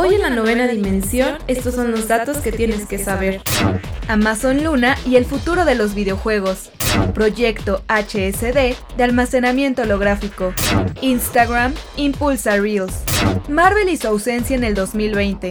Hoy en la novena dimensión, estos son los datos que tienes que saber. Amazon Luna y el futuro de los videojuegos. Proyecto HSD de almacenamiento holográfico. Instagram impulsa Reels. Marvel y su ausencia en el 2020.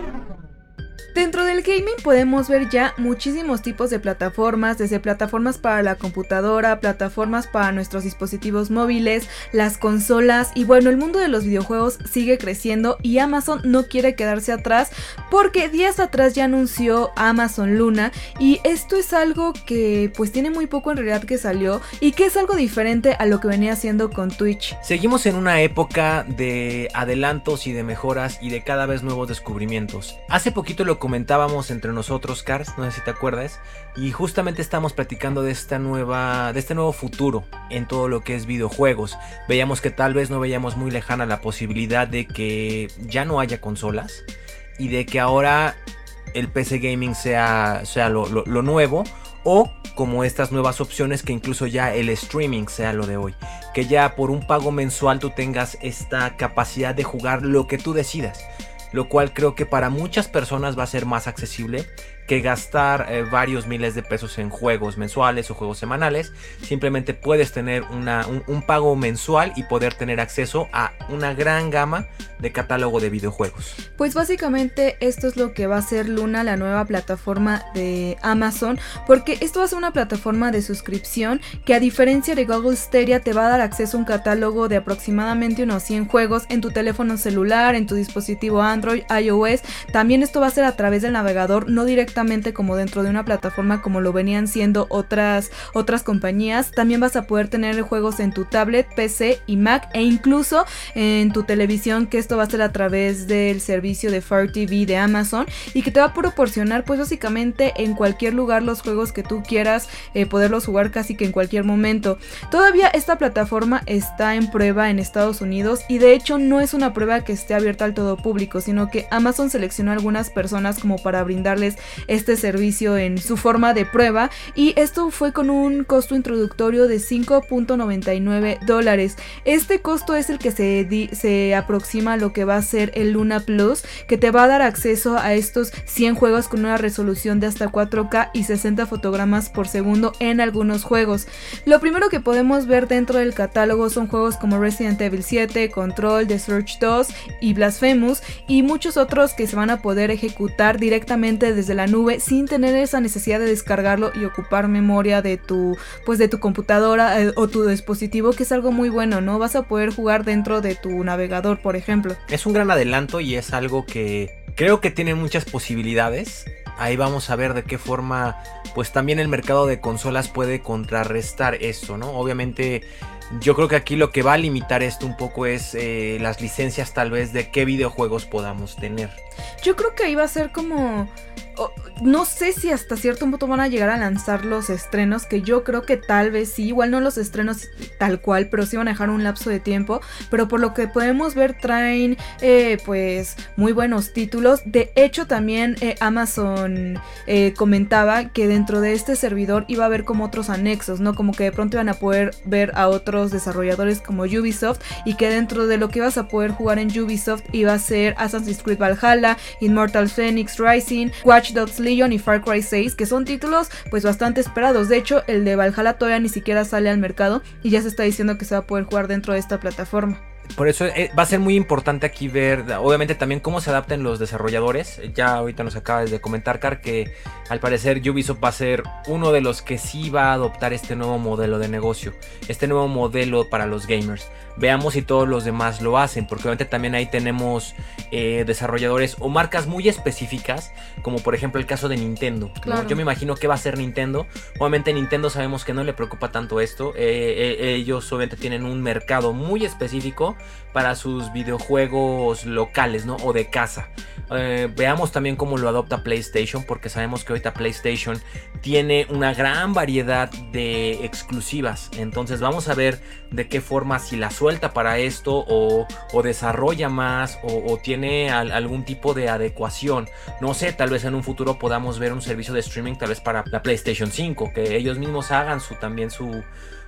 Dentro del gaming podemos ver ya muchísimos tipos de plataformas, desde plataformas para la computadora, plataformas para nuestros dispositivos móviles, las consolas y bueno, el mundo de los videojuegos sigue creciendo y Amazon no quiere quedarse atrás porque días atrás ya anunció Amazon Luna y esto es algo que pues tiene muy poco en realidad que salió y que es algo diferente a lo que venía haciendo con Twitch. Seguimos en una época de adelantos y de mejoras y de cada vez nuevos descubrimientos. Hace poquito lo comentábamos entre nosotros, Cars, no sé si te acuerdas, y justamente estamos platicando de esta nueva, de este nuevo futuro en todo lo que es videojuegos. Veíamos que tal vez no veíamos muy lejana la posibilidad de que ya no haya consolas y de que ahora el PC gaming sea, sea lo, lo nuevo o como estas nuevas opciones que incluso ya el streaming sea lo de hoy. Que ya por un pago mensual tú tengas esta capacidad de jugar lo que tú decidas lo cual creo que para muchas personas va a ser más accesible que gastar eh, varios miles de pesos en juegos mensuales o juegos semanales. Simplemente puedes tener una, un, pago mensual y poder tener acceso a una gran gama de catálogo de videojuegos. Pues básicamente esto es lo que va a ser Luna, la nueva plataforma de Amazon, porque esto va a ser una plataforma de suscripción que a diferencia de Google Stadia te va a dar acceso a un catálogo de aproximadamente unos 100 juegos en tu teléfono celular, en tu dispositivo Android, iOS. También esto va a ser a través del navegador, no directamente como dentro de una plataforma como lo venían siendo otras, otras compañías. También vas a poder tener juegos en tu tablet, PC y Mac e incluso en tu televisión, que esto va a ser a través del servicio de Fire TV de Amazon y que te va a proporcionar pues básicamente en cualquier lugar los juegos que tú quieras eh, poderlos jugar casi que en cualquier momento. Todavía esta plataforma está en prueba en Estados Unidos y de hecho no es una prueba que esté abierta al todo público, sino que Amazon seleccionó a algunas personas como para brindarles este servicio en su forma de prueba y esto fue con un costo introductorio de 5.99 dólares. Este costo es el que se, se aproxima a lo que va a ser el Luna Plus, que te va a dar acceso a estos 100 juegos con una resolución de hasta 4K y 60 fotogramas por segundo en algunos juegos. Lo primero que podemos ver dentro del catálogo son juegos como Resident Evil 7, Control, The Search 2 y Blasphemous y muchos otros que se van a poder ejecutar directamente desde la nube sin tener esa necesidad de descargarlo y ocupar memoria de tu pues de tu computadora eh, o tu dispositivo que es algo muy bueno, ¿no? Vas a poder jugar dentro de tu navegador, por ejemplo. Es un gran adelanto y es algo que creo que tiene muchas posibilidades. Ahí vamos a ver de qué forma pues también el mercado de consolas puede contrarrestar esto, ¿no? Obviamente yo creo que aquí lo que va a limitar esto un poco es eh, las licencias tal vez de qué videojuegos podamos tener. Yo creo que ahí va a ser como no sé si hasta cierto punto van a llegar a lanzar los estrenos, que yo creo que tal vez sí, igual no los estrenos tal cual, pero sí van a dejar un lapso de tiempo, pero por lo que podemos ver traen eh, pues muy buenos títulos, de hecho también eh, Amazon eh, comentaba que dentro de este servidor iba a haber como otros anexos, ¿no? Como que de pronto iban a poder ver a otros desarrolladores como Ubisoft y que dentro de lo que ibas a poder jugar en Ubisoft iba a ser Assassin's Creed Valhalla, Immortal Phoenix Rising, Dogs Legion y Far Cry 6, que son títulos pues bastante esperados. De hecho, el de Valhalla todavía ni siquiera sale al mercado y ya se está diciendo que se va a poder jugar dentro de esta plataforma. Por eso eh, va a ser muy importante aquí ver, obviamente también cómo se adapten los desarrolladores. Ya ahorita nos acabas de comentar, Car, que al parecer Ubisoft va a ser uno de los que sí va a adoptar este nuevo modelo de negocio, este nuevo modelo para los gamers. Veamos si todos los demás lo hacen, porque obviamente también ahí tenemos eh, desarrolladores o marcas muy específicas, como por ejemplo el caso de Nintendo. Yo me imagino que va a ser Nintendo. Obviamente Nintendo sabemos que no le preocupa tanto esto. Eh, ellos obviamente tienen un mercado muy específico para sus videojuegos locales, ¿no? O de casa. Eh, veamos también cómo lo adopta PlayStation, porque sabemos que ahorita PlayStation tiene una gran variedad de exclusivas. Entonces vamos a ver de qué forma si la suelta para esto o, desarrolla más o, tiene algún tipo de adecuación. No sé, tal vez en un futuro podamos ver un servicio de streaming tal vez para la PlayStation 5, que ellos mismos hagan su, también su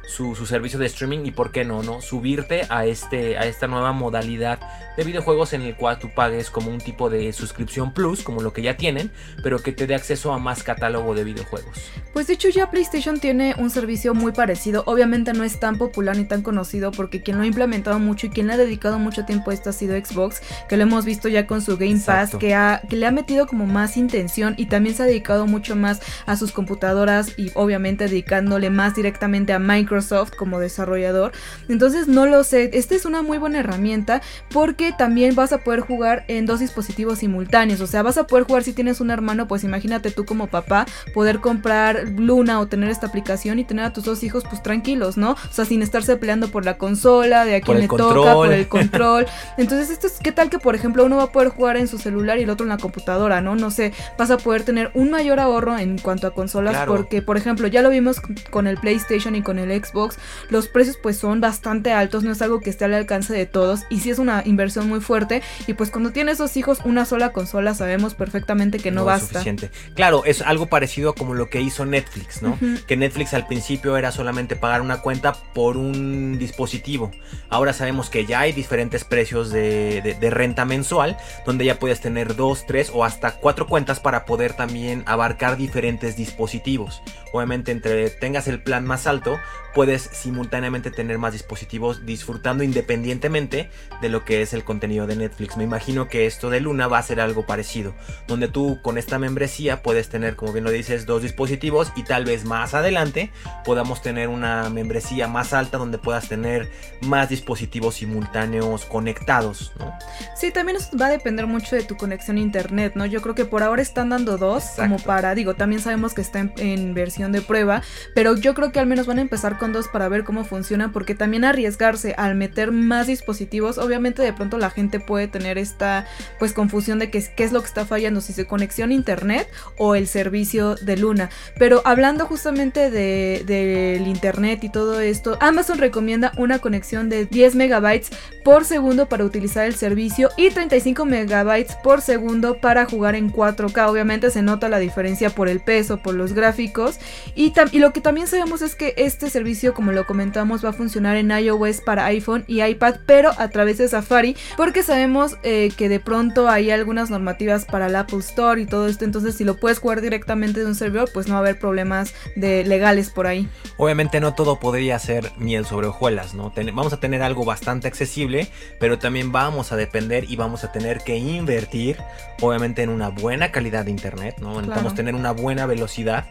su, servicio de streaming y por qué no, ¿no? Subirte a, este, a esta nueva modalidad de videojuegos en el cual tú pagues como un tipo de suscripción plus, como lo que ya tienen, pero que te dé acceso a más catálogo de videojuegos. Pues de hecho ya PlayStation tiene un servicio muy parecido, obviamente no es tan popular ni tan conocido porque quien lo ha implementado mucho y quien le ha dedicado mucho tiempo a esto ha sido Xbox, que lo hemos visto ya con su Game Pass, que, ha, que le ha metido como más intención y también se ha dedicado mucho más a sus computadoras y obviamente dedicándole más directamente a Minecraft Microsoft como desarrollador. Entonces no lo sé, esta es una muy buena herramienta porque también vas a poder jugar en dos dispositivos simultáneos. O sea, vas a poder jugar si tienes un hermano, pues imagínate tú como papá poder comprar Luna o tener esta aplicación y tener a tus dos hijos pues tranquilos, ¿no? O sea, sin estarse peleando por la consola, de a quién le toca, por el control. Entonces, esto es, ¿qué tal que por ejemplo uno va a poder jugar en su celular y el otro en la computadora, ¿no? No sé, vas a poder tener un mayor ahorro en cuanto a consolas porque, por ejemplo, ya lo vimos con el PlayStation y con el Xbox, los precios pues son bastante altos, no es algo que esté al alcance de todos y sí es una inversión muy fuerte y pues cuando tienes dos hijos una sola consola sabemos perfectamente que no, basta. suficiente. Claro, es algo parecido como lo que hizo Netflix, ¿no? Que Netflix al principio era solamente pagar una cuenta por un dispositivo. Ahora sabemos que ya hay diferentes precios de, de renta mensual donde ya puedes tener dos, tres o hasta cuatro cuentas para poder también abarcar diferentes dispositivos. Obviamente entre tengas el plan más alto, puedes simultáneamente tener más dispositivos disfrutando independientemente de lo que es el contenido de Netflix. Me imagino que esto de Luna va a ser algo parecido, donde tú con esta membresía puedes tener, como bien lo dices, dos dispositivos y tal vez más adelante podamos tener una membresía más alta donde puedas tener más dispositivos simultáneos conectados, ¿no? Sí, también va a depender mucho de tu conexión a internet, ¿no? Yo creo que por ahora están dando dos, como para, digo, también sabemos que está en, en versión de prueba, pero yo creo que al menos van a empezar con para ver cómo funciona, porque también arriesgarse al meter más dispositivos, obviamente de pronto la gente puede tener esta pues confusión de qué, qué es lo que está fallando, si se conexión a internet o el servicio de Luna. Pero hablando justamente del de, internet y todo esto, Amazon recomienda una conexión de 10 megabytes por segundo para utilizar el servicio y 35 megabytes por segundo para jugar en 4K. Obviamente se nota la diferencia por el peso, por los gráficos y, y lo que también sabemos es que este servicio como lo comentamos, va a funcionar en iOS para iPhone y iPad, pero a través de Safari, porque sabemos eh, que de pronto hay algunas normativas para el Apple Store y todo esto, entonces si lo puedes jugar directamente de un servidor, pues no va a haber problemas de legales por ahí. Obviamente no todo podría ser miel sobre hojuelas, ¿no? vamos a tener algo bastante accesible, pero también vamos a depender y vamos a tener que invertir, obviamente, en una buena calidad de internet, ¿no? Necesitamos tener una buena velocidad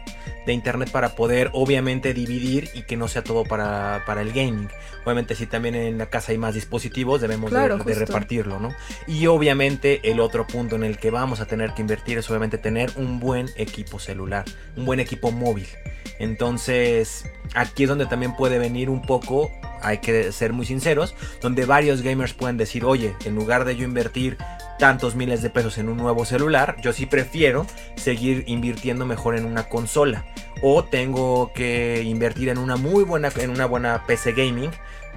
de internet para poder, obviamente, dividir y que no sea todo para, para, el gaming. Obviamente si también en la casa hay más dispositivos debemos de, repartirlo, ¿no? Y obviamente el otro punto en el que vamos a tener que invertir es obviamente tener un buen equipo celular, un buen equipo móvil. Entonces aquí es donde también puede venir un poco hay que ser muy sinceros, donde varios gamers pueden decir, oye, en lugar de yo invertir tantos miles de pesos en un nuevo celular, yo sí prefiero seguir invirtiendo mejor en una consola. O tengo que invertir en una muy buena, en una buena PC gaming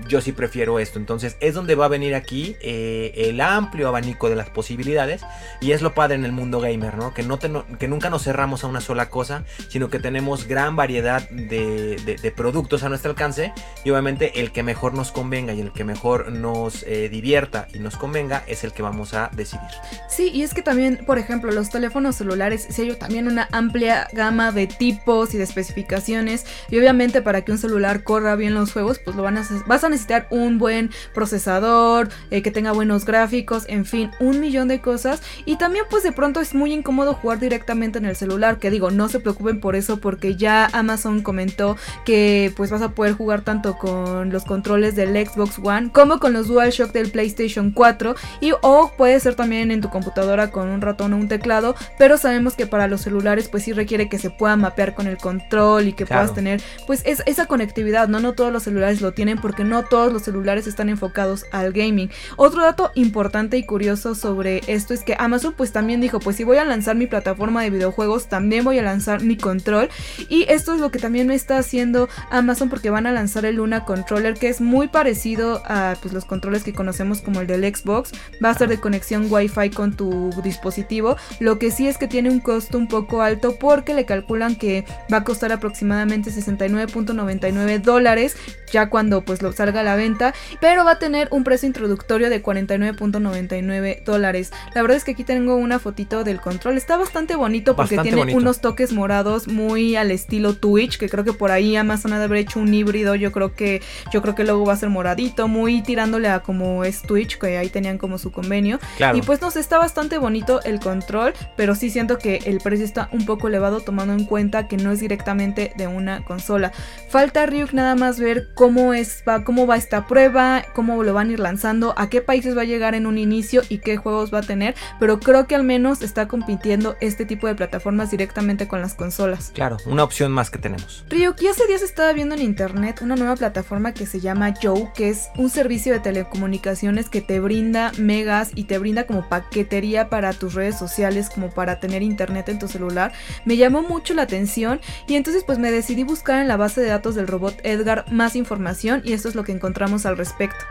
yo sí prefiero esto. Entonces es donde va a venir aquí eh, el amplio abanico de las posibilidades. Y es lo padre en el mundo gamer, ¿no? Que, no, que nunca nos cerramos a una sola cosa, sino que tenemos gran variedad de, productos a nuestro alcance. Y obviamente el que mejor nos convenga y el que mejor nos eh, divierta y nos convenga es el que vamos a decidir. Sí, y es que también, por ejemplo, los teléfonos celulares, si hay también una amplia gama de tipos y de especificaciones. Y obviamente para que un celular corra bien los juegos, pues lo van a, a necesitar un buen procesador, eh, que tenga buenos gráficos, en fin, un millón de cosas. Y también pues de pronto es muy incómodo jugar directamente en el celular, que digo, no se preocupen por eso porque ya Amazon comentó que pues vas a poder jugar tanto con los controles del Xbox One como con los DualShock del PlayStation 4 y o puede ser también en tu computadora con un ratón o un teclado, pero sabemos que para los celulares pues sí requiere que se pueda mapear con el control y que puedas tener pues es, esa conectividad, ¿no? No todos los celulares lo tienen porque no todos los celulares están enfocados al gaming. Otro dato importante y curioso sobre esto es que Amazon pues también dijo, pues si voy a lanzar mi plataforma de videojuegos, también voy a lanzar mi control. Y esto es lo que también me está haciendo Amazon porque van a lanzar el Luna Controller que es muy parecido a pues, los controles que conocemos como el del Xbox, va a ser de conexión Wi-Fi con tu dispositivo, lo que sí es que tiene un costo un poco alto porque le calculan que va a costar aproximadamente 69.99 dólares ya cuando pues lo salga a la venta, pero va a tener un precio introductorio de 49.99 dólares. La verdad es que aquí tengo una fotito del control, está bastante bonito porque tiene unos toques morados muy al estilo Twitch, que creo que por ahí Amazon ha de haber hecho un híbrido, yo creo que yo creo que luego va a ser moradito, muy tirándole a como es Twitch, que ahí tenían como su convenio. Y pues no sé, está bastante bonito el control, pero sí siento que el precio está un poco elevado tomando en cuenta que no es directamente de una consola. Falta Ryuk nada más ver cómo, es, va, cómo va esta prueba, cómo lo van a ir lanzando, a qué países va a llegar en un inicio y qué juegos va a tener, pero creo que al menos está compitiendo este tipo de plataformas directamente con las consolas. Claro, una opción más que tenemos. Ryuki, hace días estaba viendo en internet una nueva plataforma que se llama Joe, que es un servicio de telecomunicaciones que te brinda megas y te brinda como paquetería para tus redes sociales, como para tener internet en tu celular. Me llamó mucho la atención y entonces pues me decidí buscar en la base de datos del robot Edgar más información información y esto es lo que encontramos al respecto.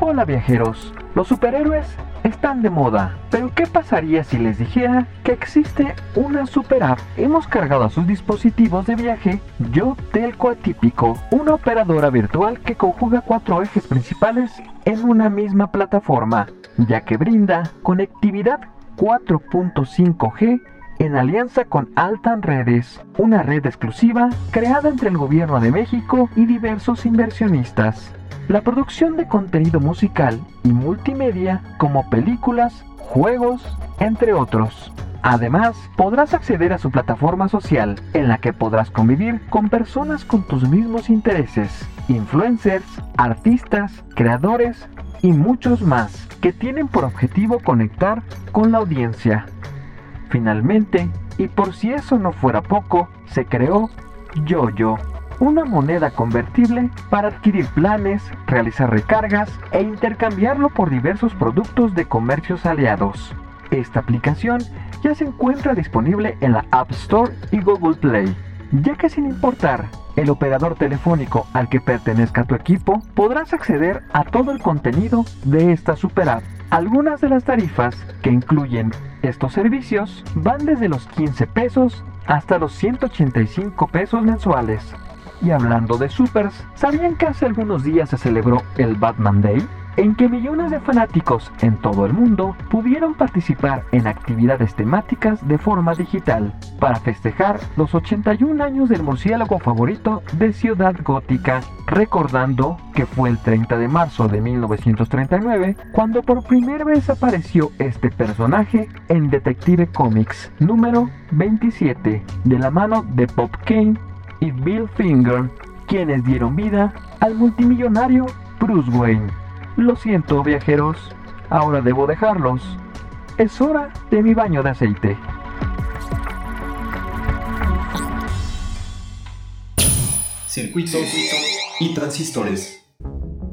Hola viajeros, los superhéroes están de moda, pero ¿qué pasaría si les dijera que existe una super app? Hemos cargado a sus dispositivos de viaje Yo Telco Atípico, una operadora virtual que conjuga cuatro ejes principales en una misma plataforma, ya que brinda conectividad 4.5G en alianza con Altan Redes, una red exclusiva creada entre el gobierno de México y diversos inversionistas. La producción de contenido musical y multimedia como películas, juegos, entre otros. Además, podrás acceder a su plataforma social, en la que podrás convivir con personas con tus mismos intereses, influencers, artistas, creadores y muchos más, que tienen por objetivo conectar con la audiencia. Finalmente, y por si eso no fuera poco, se creó YoYo, una moneda convertible para adquirir planes, realizar recargas e intercambiarlo por diversos productos de comercios aliados. Esta aplicación ya se encuentra disponible en la App Store y Google Play, ya que sin importar el operador telefónico al que pertenezca tu equipo, podrás acceder a todo el contenido de esta super app. Algunas de las tarifas que incluyen estos servicios van desde los 15 pesos hasta los 185 pesos mensuales. Y hablando de supers, ¿sabían que hace algunos días se celebró el Batman Day? En que millones de fanáticos en todo el mundo pudieron participar en actividades temáticas de forma digital para festejar los 81 años del murciélago favorito de Ciudad Gótica, recordando que fue el 30 de marzo de 1939 cuando por primera vez apareció este personaje en Detective Comics número 27 de la mano de Bob Kane y Bill Finger, quienes dieron vida al multimillonario Bruce Wayne. Lo siento, viajeros, ahora debo dejarlos. Es hora de mi baño de aceite. Circuitos y transistores.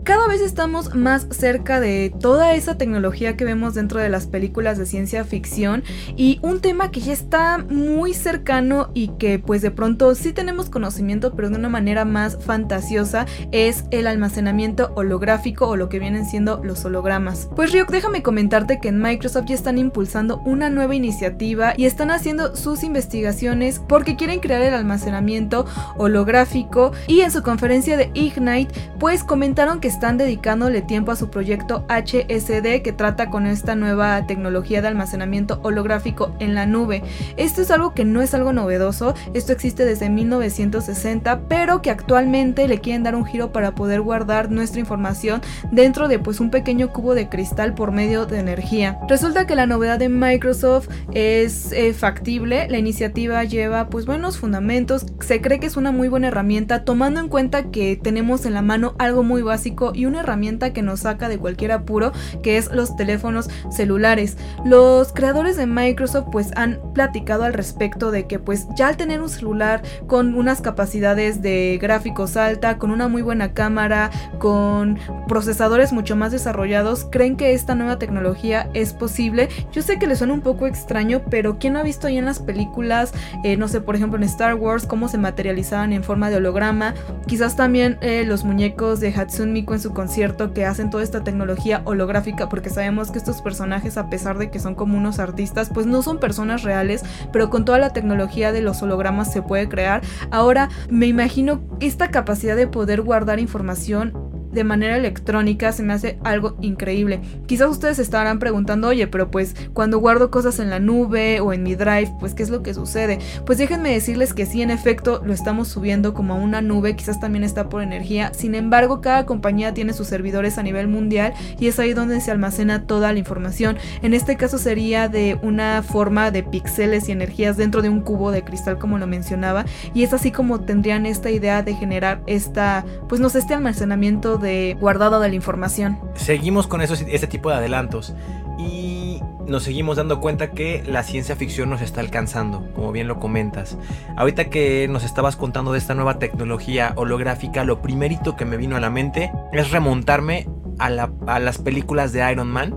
Cada vez estamos más cerca de toda esa tecnología que vemos dentro de las películas de ciencia ficción y un tema que ya está muy cercano y que pues de pronto sí tenemos conocimiento pero de una manera más fantasiosa es el almacenamiento holográfico o lo que vienen siendo los hologramas. Pues Ryuk, déjame comentarte que en Microsoft ya están impulsando una nueva iniciativa y están haciendo sus investigaciones porque quieren crear el almacenamiento holográfico y en su conferencia de Ignite pues comentaron que están dedicándole tiempo a su proyecto HSD que trata con esta nueva tecnología de almacenamiento holográfico en la nube. Esto es algo que no es algo novedoso, esto existe desde 1960, pero que actualmente le quieren dar un giro para poder guardar nuestra información dentro de pues un pequeño cubo de cristal por medio de energía. Resulta que la novedad de Microsoft es eh, factible, la iniciativa lleva pues buenos fundamentos, se cree que es una muy buena herramienta tomando en cuenta que tenemos en la mano algo muy básico y una herramienta que nos saca de cualquier apuro que es los teléfonos celulares. Los creadores de Microsoft pues han platicado al respecto de que pues ya al tener un celular con unas capacidades de gráficos alta, con una muy buena cámara, con procesadores mucho más desarrollados, creen que esta nueva tecnología es posible. Yo sé que les suena un poco extraño, pero ¿quién ha visto ahí en las películas, eh, no sé, por ejemplo en Star Wars, cómo se materializaban en forma de holograma? Quizás también eh, los muñecos de Hatsune Miku en su concierto que hacen toda esta tecnología holográfica, porque sabemos que estos personajes, a pesar de que son como unos artistas, pues no son personas reales, pero con toda la tecnología de los hologramas se puede crear. Ahora me imagino esta capacidad de poder guardar información de manera electrónica se me hace algo increíble. Quizás ustedes estarán preguntando, oye, pero pues cuando guardo cosas en la nube o en mi drive, pues qué es lo que sucede. Pues déjenme decirles que sí, en efecto, lo estamos subiendo como a una nube, quizás también está por energía. Sin embargo, cada compañía tiene sus servidores a nivel mundial y es ahí donde se almacena toda la información. En este caso sería de una forma de píxeles y energías dentro de un cubo de cristal como lo mencionaba y es así como tendrían esta idea de generar esta, pues no sé, este almacenamiento de guardado de la información. Seguimos con eso, ese tipo de adelantos y nos seguimos dando cuenta que la ciencia ficción nos está alcanzando, como bien lo comentas. Ahorita que nos estabas contando de esta nueva tecnología holográfica, lo primerito que me vino a la mente es remontarme a, las películas de Iron Man,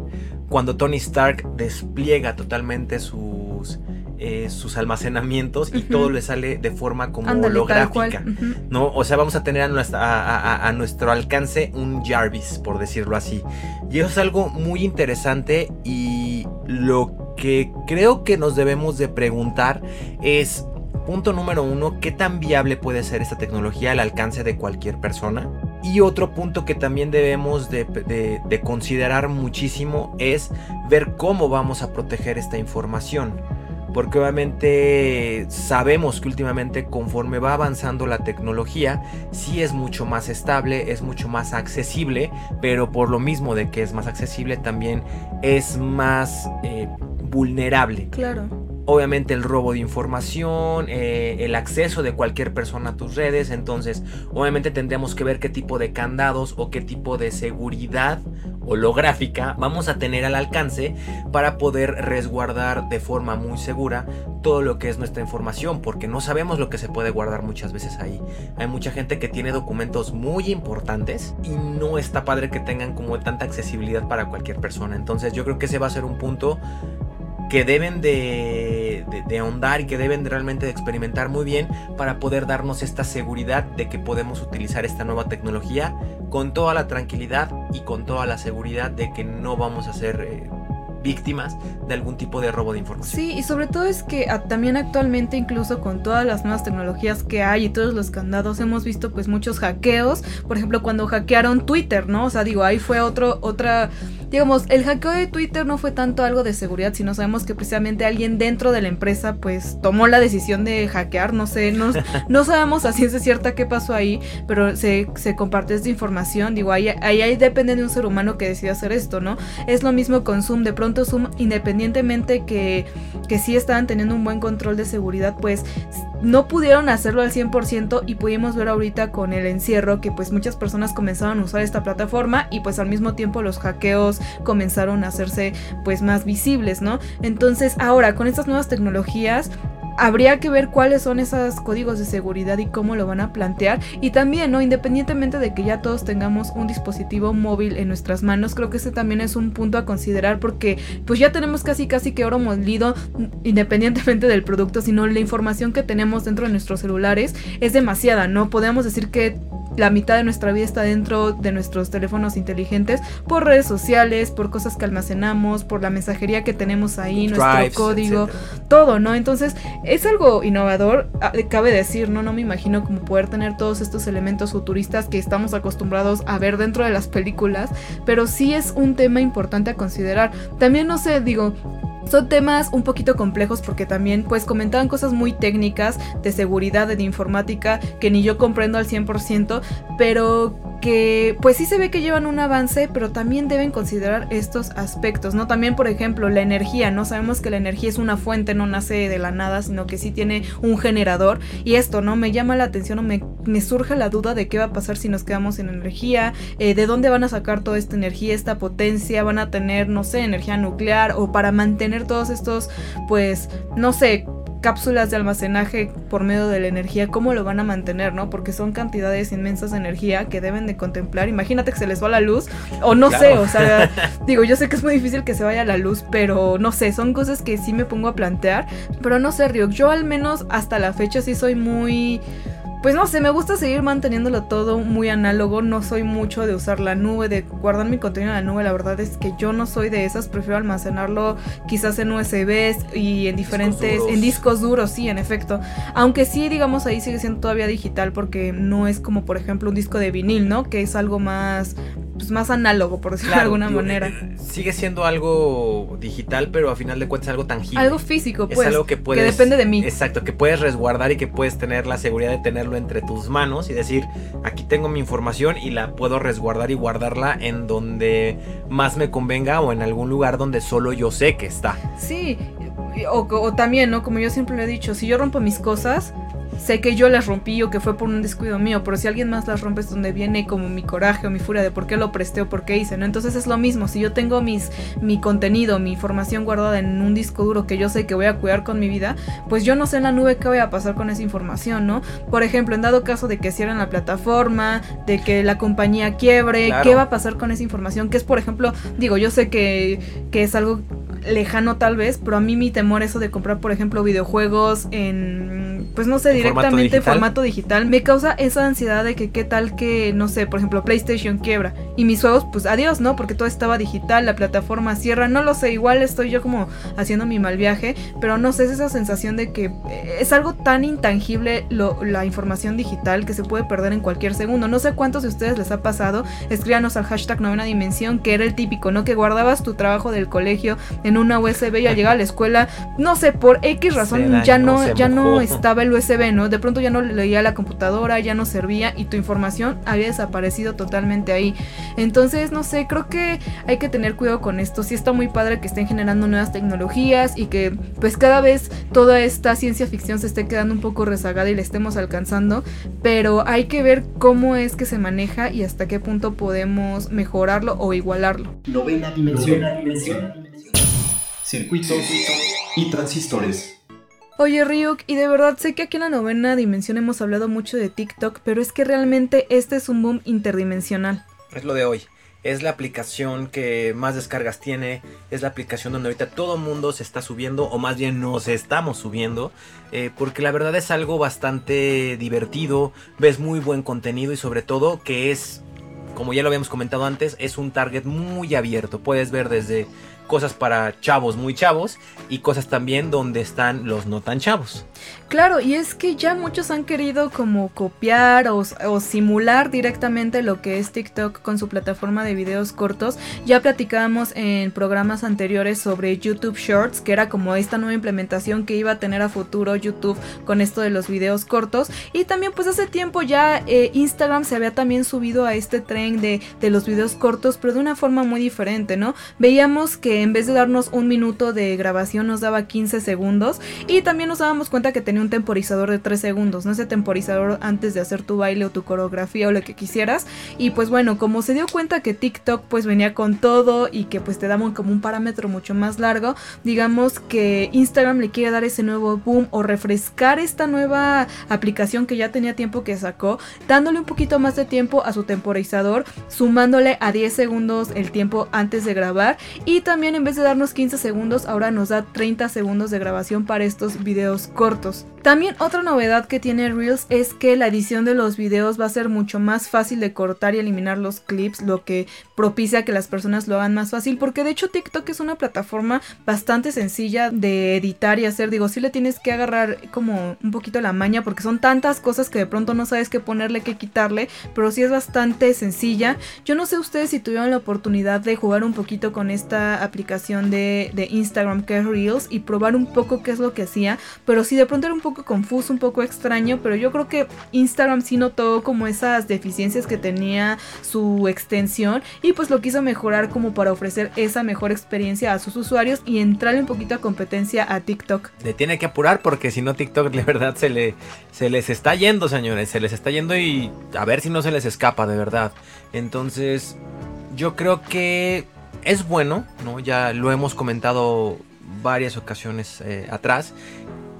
cuando Tony Stark despliega totalmente sus eh, sus almacenamientos y todo le sale de forma como holográfica. ¿no? O sea, vamos a tener a, a, nuestro alcance un Jarvis, por decirlo así. Y eso es algo muy interesante y lo que creo que nos debemos de preguntar es Punto número uno, ¿qué tan viable puede ser esta tecnología al alcance de cualquier persona? Y otro punto que también debemos de, de, considerar muchísimo es ver cómo vamos a proteger esta información porque obviamente sabemos que últimamente conforme va avanzando la tecnología, sí es mucho más estable, es mucho más accesible, pero por lo mismo de que es más accesible también es más eh, vulnerable. Claro obviamente el robo de información, eh, el acceso de cualquier persona a tus redes, entonces obviamente tendríamos que ver qué tipo de candados o qué tipo de seguridad holográfica vamos a tener al alcance para poder resguardar de forma muy segura todo lo que es nuestra información, porque no sabemos lo que se puede guardar muchas veces ahí. Hay mucha gente que tiene documentos muy importantes y no está padre que tengan como tanta accesibilidad para cualquier persona. Entonces yo creo que ese va a ser un punto que deben de, ahondar y que deben realmente de experimentar muy bien para poder darnos esta seguridad de que podemos utilizar esta nueva tecnología con toda la tranquilidad y con toda la seguridad de que no vamos a ser eh, víctimas de algún tipo de robo de información. Sí, y sobre todo es que también actualmente incluso con todas las nuevas tecnologías que hay y todos los candados hemos visto pues muchos hackeos, por ejemplo cuando hackearon Twitter, ¿no? O sea, digo, ahí fue otro otra digamos, el hackeo de Twitter no fue tanto algo de seguridad, sino sabemos que precisamente alguien dentro de la empresa pues tomó la decisión de hackear, no sé, no, no sabemos a ciencia cierta qué pasó ahí, pero se, se compartió esta información, digo, ahí, ahí, depende de un ser humano que decida hacer esto, ¿no? Es lo mismo con Zoom, de pronto Zoom, independientemente que, que sí estaban teniendo un buen control de seguridad, pues no pudieron hacerlo al 100% y pudimos ver ahorita con el encierro que pues muchas personas comenzaron a usar esta plataforma y pues al mismo tiempo los hackeos comenzaron a hacerse pues más visibles, ¿no? Entonces ahora con estas nuevas tecnologías habría que ver cuáles son esos códigos de seguridad y cómo lo van a plantear. Y también, ¿no? Independientemente de que ya todos tengamos un dispositivo móvil en nuestras manos, creo que ese también es un punto a considerar porque pues ya tenemos casi casi que oro molido independientemente del producto, sino la información que tenemos dentro de nuestros celulares es demasiada, ¿no? Podemos decir que la mitad de nuestra vida está dentro de nuestros teléfonos inteligentes por redes sociales, por cosas que almacenamos, por la mensajería que tenemos ahí, nuestro código, todo, ¿no? Entonces es algo innovador, ah, cabe decir, ¿no? No me imagino como poder tener todos estos elementos futuristas que estamos acostumbrados a ver dentro de las películas, pero sí es un tema importante a considerar. También no sé, digo, son temas un poquito complejos porque también pues comentaban cosas muy técnicas de seguridad, de informática, que ni yo comprendo al 100%, pero que pues sí se ve que llevan un avance, pero también deben considerar estos aspectos, ¿no? También, por ejemplo, la energía, ¿no? Sabemos que la energía es una fuente, no nace de la nada, sino que sí tiene un generador. Y esto, ¿no? Me llama la atención o me, surge la duda de qué va a pasar si nos quedamos sin energía, eh, de dónde van a sacar toda esta energía, esta potencia, van a tener, no sé, energía nuclear o para mantener todos estos, pues, no sé, cápsulas de almacenaje por medio de la energía, ¿cómo lo van a mantener, no? Porque son cantidades inmensas de energía que deben de contemplar. Imagínate que se les va la luz, o no sé, o sea, digo, yo sé que es muy difícil que se vaya la luz, pero no sé, son cosas que sí me pongo a plantear. Pero no sé, Ryuk, yo al menos hasta la fecha sí soy muy pues no sé, me gusta seguir manteniéndolo todo muy análogo. No soy mucho de usar la nube, de guardar mi contenido en la nube. La verdad es que yo no soy de esas. Prefiero almacenarlo quizás en USBs y en diferentes, en discos duros, sí, en efecto. Aunque sí, digamos, ahí sigue siendo todavía digital porque no es como, por ejemplo, un disco de vinil, ¿no? Que es algo más pues, más análogo, por decirlo de alguna manera. Eh, sigue siendo algo digital, pero a final de cuentas algo tangible. Algo físico, pues. Es algo que puedes. Que depende de mí. Exacto, que puedes resguardar y que puedes tener la seguridad de tenerlo entre tus manos y decir, aquí tengo mi información y la puedo resguardar y guardarla en donde más me convenga o en algún lugar donde solo yo sé que está. Sí, o, también, ¿no? Como yo siempre le he dicho, si yo rompo mis cosas sé que yo las rompí o que fue por un descuido mío, pero si alguien más las rompe es donde viene como mi coraje o mi furia de por qué lo presté o por qué hice, ¿no? Entonces es lo mismo, si yo tengo mis, mi contenido, mi información guardada en un disco duro que yo sé que voy a cuidar con mi vida, pues yo no sé en la nube qué voy a pasar con esa información, ¿no? Por ejemplo, en dado caso de que cierren la plataforma, de que la compañía quiebre, ¿qué va a pasar con esa información? Que es, por ejemplo, digo, yo sé que, que es algo lejano tal vez, pero a mí mi temor eso de comprar, por ejemplo, videojuegos en, pues no sé, directamente en formato digital, me causa esa ansiedad de que qué tal que, no sé, por ejemplo, PlayStation quiebra y mis juegos, pues adiós, ¿no? Porque todo estaba digital, la plataforma cierra, no lo sé, igual estoy yo como haciendo mi mal viaje, pero no sé, es esa sensación de que eh, es algo tan intangible la información digital que se puede perder en cualquier segundo. No sé cuántos de ustedes les ha pasado, escríbanos al hashtag novena dimensión, que era el típico, ¿no? Que guardabas tu trabajo del colegio en una USB y al llegar a la escuela, no sé, por X razón ya no, ya no estaba el USB, ¿no? De pronto ya no leía la computadora, ya no servía y tu información había desaparecido totalmente ahí. Entonces, no sé, creo que hay que tener cuidado con esto. Sí está muy padre que estén generando nuevas tecnologías y que pues cada vez toda esta ciencia ficción se esté quedando un poco rezagada y la estemos alcanzando, pero hay que ver cómo es que se maneja y hasta qué punto podemos mejorarlo o igualarlo. Novena dimensión circuitos y transistores. Oye Ryuk, y de verdad sé que aquí en la novena dimensión hemos hablado mucho de TikTok, pero es que realmente este es un boom interdimensional. Es lo de hoy. Es la aplicación que más descargas tiene. Es la aplicación donde ahorita todo mundo se está subiendo. O más bien nos estamos subiendo. Eh, porque la verdad es algo bastante divertido. Ves muy buen contenido. Y sobre todo que es. Como ya lo habíamos comentado antes. Es un target muy abierto. Puedes ver desde cosas para chavos muy chavos y cosas también donde están los no tan chavos. Claro, y es que ya muchos han querido como copiar o, simular directamente lo que es TikTok con su plataforma de videos cortos. Ya platicábamos en programas anteriores sobre YouTube Shorts, que era como esta nueva implementación que iba a tener a futuro YouTube con esto de los videos cortos. Y también pues hace tiempo ya eh, Instagram se había también subido a este tren de, de los videos cortos, pero de una forma muy diferente, ¿no? Veíamos que en vez de darnos un minuto de grabación nos daba 15 segundos y también nos dábamos cuenta que tenía un temporizador de 3 segundos, ¿no? Ese temporizador antes de hacer tu baile o tu coreografía o lo que quisieras. Y pues bueno, como se dio cuenta que TikTok pues venía con todo y que pues te daban como un parámetro mucho más largo, digamos que Instagram le quiere dar ese nuevo boom o refrescar esta nueva aplicación que ya tenía tiempo que sacó, dándole un poquito más de tiempo a su temporizador, sumándole a 10 segundos el tiempo antes de grabar y también en vez de darnos 15 segundos, ahora nos da 30 segundos de grabación para estos videos cortos cortos. También otra novedad que tiene Reels es que la edición de los videos va a ser mucho más fácil de cortar y eliminar los clips, lo que propicia que las personas lo hagan más fácil, porque de hecho TikTok es una plataforma bastante sencilla de editar y hacer, digo, si le tienes que agarrar como un poquito la maña porque son tantas cosas que de pronto no sabes qué ponerle, qué quitarle, pero sí es bastante sencilla. Yo no sé ustedes si tuvieron la oportunidad de jugar un poquito con esta aplicación de, de Instagram que es Reels y probar un poco qué es lo que hacía, pero sí de pronto era un poco confuso, un poco extraño, pero yo creo que Instagram sí notó como esas deficiencias que tenía su extensión y pues lo quiso mejorar como para ofrecer esa mejor experiencia a sus usuarios y entrarle un poquito a competencia a TikTok. Le tiene que apurar porque si no TikTok de verdad se, le, se les está yendo, señores, se les está yendo y a ver si no se les escapa de verdad. Entonces, yo creo que es bueno, ¿no? Ya lo hemos comentado varias ocasiones eh, atrás,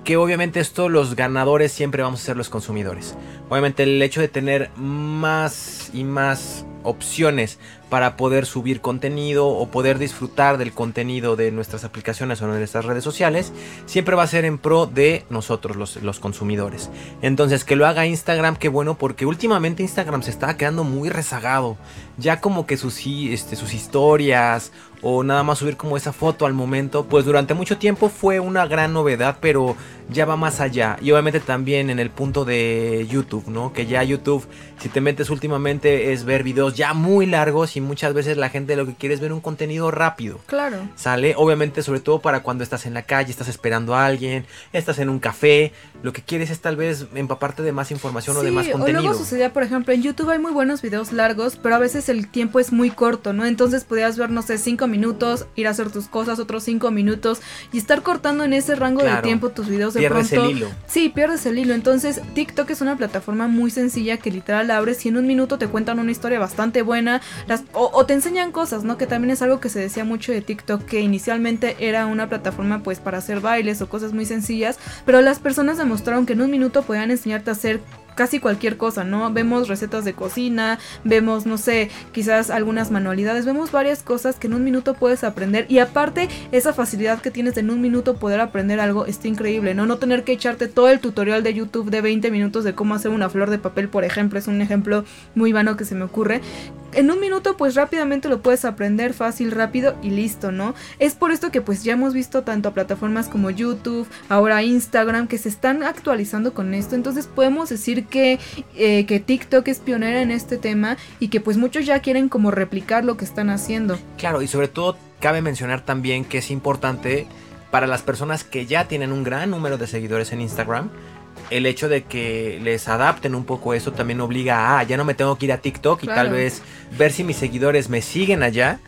que obviamente esto los ganadores siempre vamos a ser los consumidores. Obviamente el hecho de tener más y más opciones para poder subir contenido o poder disfrutar del contenido de nuestras aplicaciones o de nuestras redes sociales, siempre va a ser en pro de nosotros, los, los consumidores. Entonces, que lo haga Instagram, qué bueno, porque últimamente Instagram se está quedando muy rezagado. Ya como que sus, este, sus historias o nada más subir como esa foto al momento, pues durante mucho tiempo fue una gran novedad, pero ya va más allá. Y obviamente también en el punto de YouTube, ¿no? Que ya YouTube, si te metes últimamente, es ver videos ya muy largos y muchas veces la gente lo que quiere es ver un contenido rápido. Claro. Sale, obviamente, sobre todo para cuando estás en la calle, estás esperando a alguien, estás en un café, lo que quieres es tal vez empaparte de más información o de más contenido. O luego sucedía, por ejemplo, en YouTube hay muy buenos videos largos, pero a veces el tiempo es muy corto, ¿no? Entonces podías ver, no sé, 5 minutos, ir a hacer tus cosas, otros 5 minutos y estar cortando en ese rango Claro. de tiempo tus videos de Pierdes pronto. el hilo. Sí, pierdes el hilo. Entonces, TikTok es una plataforma muy sencilla que literal abres y en un minuto te cuentan una historia bastante buena. Las, o, o te enseñan cosas, ¿no? Que también es algo que se decía mucho de TikTok, que inicialmente era una plataforma pues para hacer bailes o cosas muy sencillas, pero las personas demostraron que en un minuto podían enseñarte a hacer casi cualquier cosa, ¿no? Vemos recetas de cocina, vemos, no sé, quizás algunas manualidades, vemos varias cosas que en un minuto puedes aprender y aparte esa facilidad que tienes en un minuto poder aprender algo está increíble, ¿no? No tener que echarte todo el tutorial de YouTube de 20 minutos de cómo hacer una flor de papel, por ejemplo, es un ejemplo muy vano que se me ocurre. En un minuto pues rápidamente lo puedes aprender fácil, rápido y listo, ¿no? Es por esto que pues ya hemos visto tanto a plataformas como YouTube, ahora Instagram, que se están actualizando con esto, entonces podemos decir que, eh, que TikTok es pionera en este tema y que pues muchos ya quieren como replicar lo que están haciendo. Claro, y sobre todo cabe mencionar también que es importante para las personas que ya tienen un gran número de seguidores en Instagram. El hecho de que les adapten un poco eso también obliga a, ah, ya no me tengo que ir a TikTok y tal vez ver si mis seguidores me siguen allá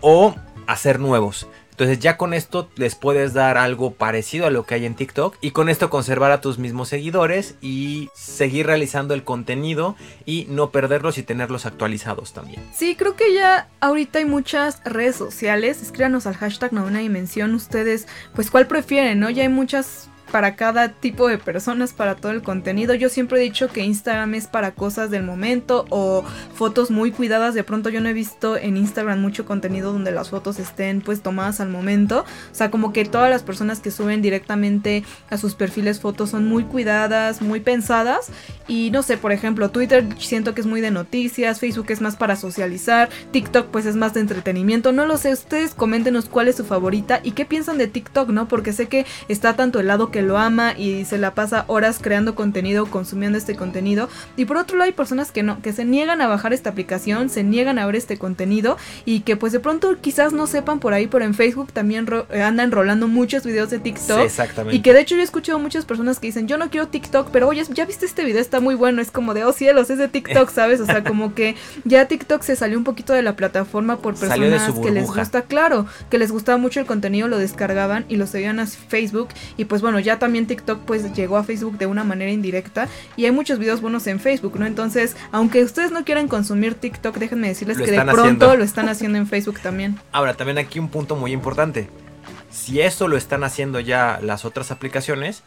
o hacer nuevos. Entonces ya con esto les puedes dar algo parecido a lo que hay en TikTok y con esto conservar a tus mismos seguidores y seguir realizando el contenido y no perderlos y tenerlos actualizados también. Sí, creo que ya ahorita hay muchas redes sociales. Escríbanos al hashtag no una dimensión ustedes, pues cuál prefieren, ¿no? Ya hay muchas para cada tipo de personas, para todo el contenido. Yo siempre he dicho que Instagram es para cosas del momento o fotos muy cuidadas. De pronto yo no he visto en Instagram mucho contenido donde las fotos estén pues tomadas al momento. O sea, como que todas las personas que suben directamente a sus perfiles fotos son muy cuidadas, muy pensadas. Y no sé, por ejemplo, Twitter siento que es muy de noticias, Facebook es más para socializar, TikTok pues es más de entretenimiento. No lo sé, ustedes coméntenos cuál es su favorita y qué piensan de TikTok, ¿no? Porque sé que está tanto el lado que lo ama y se la pasa horas creando contenido, consumiendo este contenido. Y por otro lado hay personas que no, que se niegan a bajar esta aplicación, se niegan a ver este contenido y que pues de pronto quizás no sepan por ahí, pero en Facebook también ro- eh, andan rolando muchos videos de TikTok. Sí, exactamente. Y que de hecho yo he escuchado muchas personas que dicen, yo no quiero TikTok, pero oye, ya viste este video, está muy bueno. Es como de, oh cielos, es de TikTok, ¿sabes? O sea, como que ya TikTok se salió un poquito de la plataforma por personas que les gusta, claro, que les gustaba mucho el contenido, lo descargaban y lo seguían a Facebook. Y pues bueno, ya también TikTok pues llegó a Facebook de una manera indirecta. Y hay muchos videos buenos en Facebook, ¿no? Entonces, aunque ustedes no quieran consumir TikTok, déjenme decirles Lo que de pronto haciendo. lo están haciendo en Facebook también. Ahora, también aquí un punto muy importante. Si esto lo están haciendo ya las otras aplicaciones,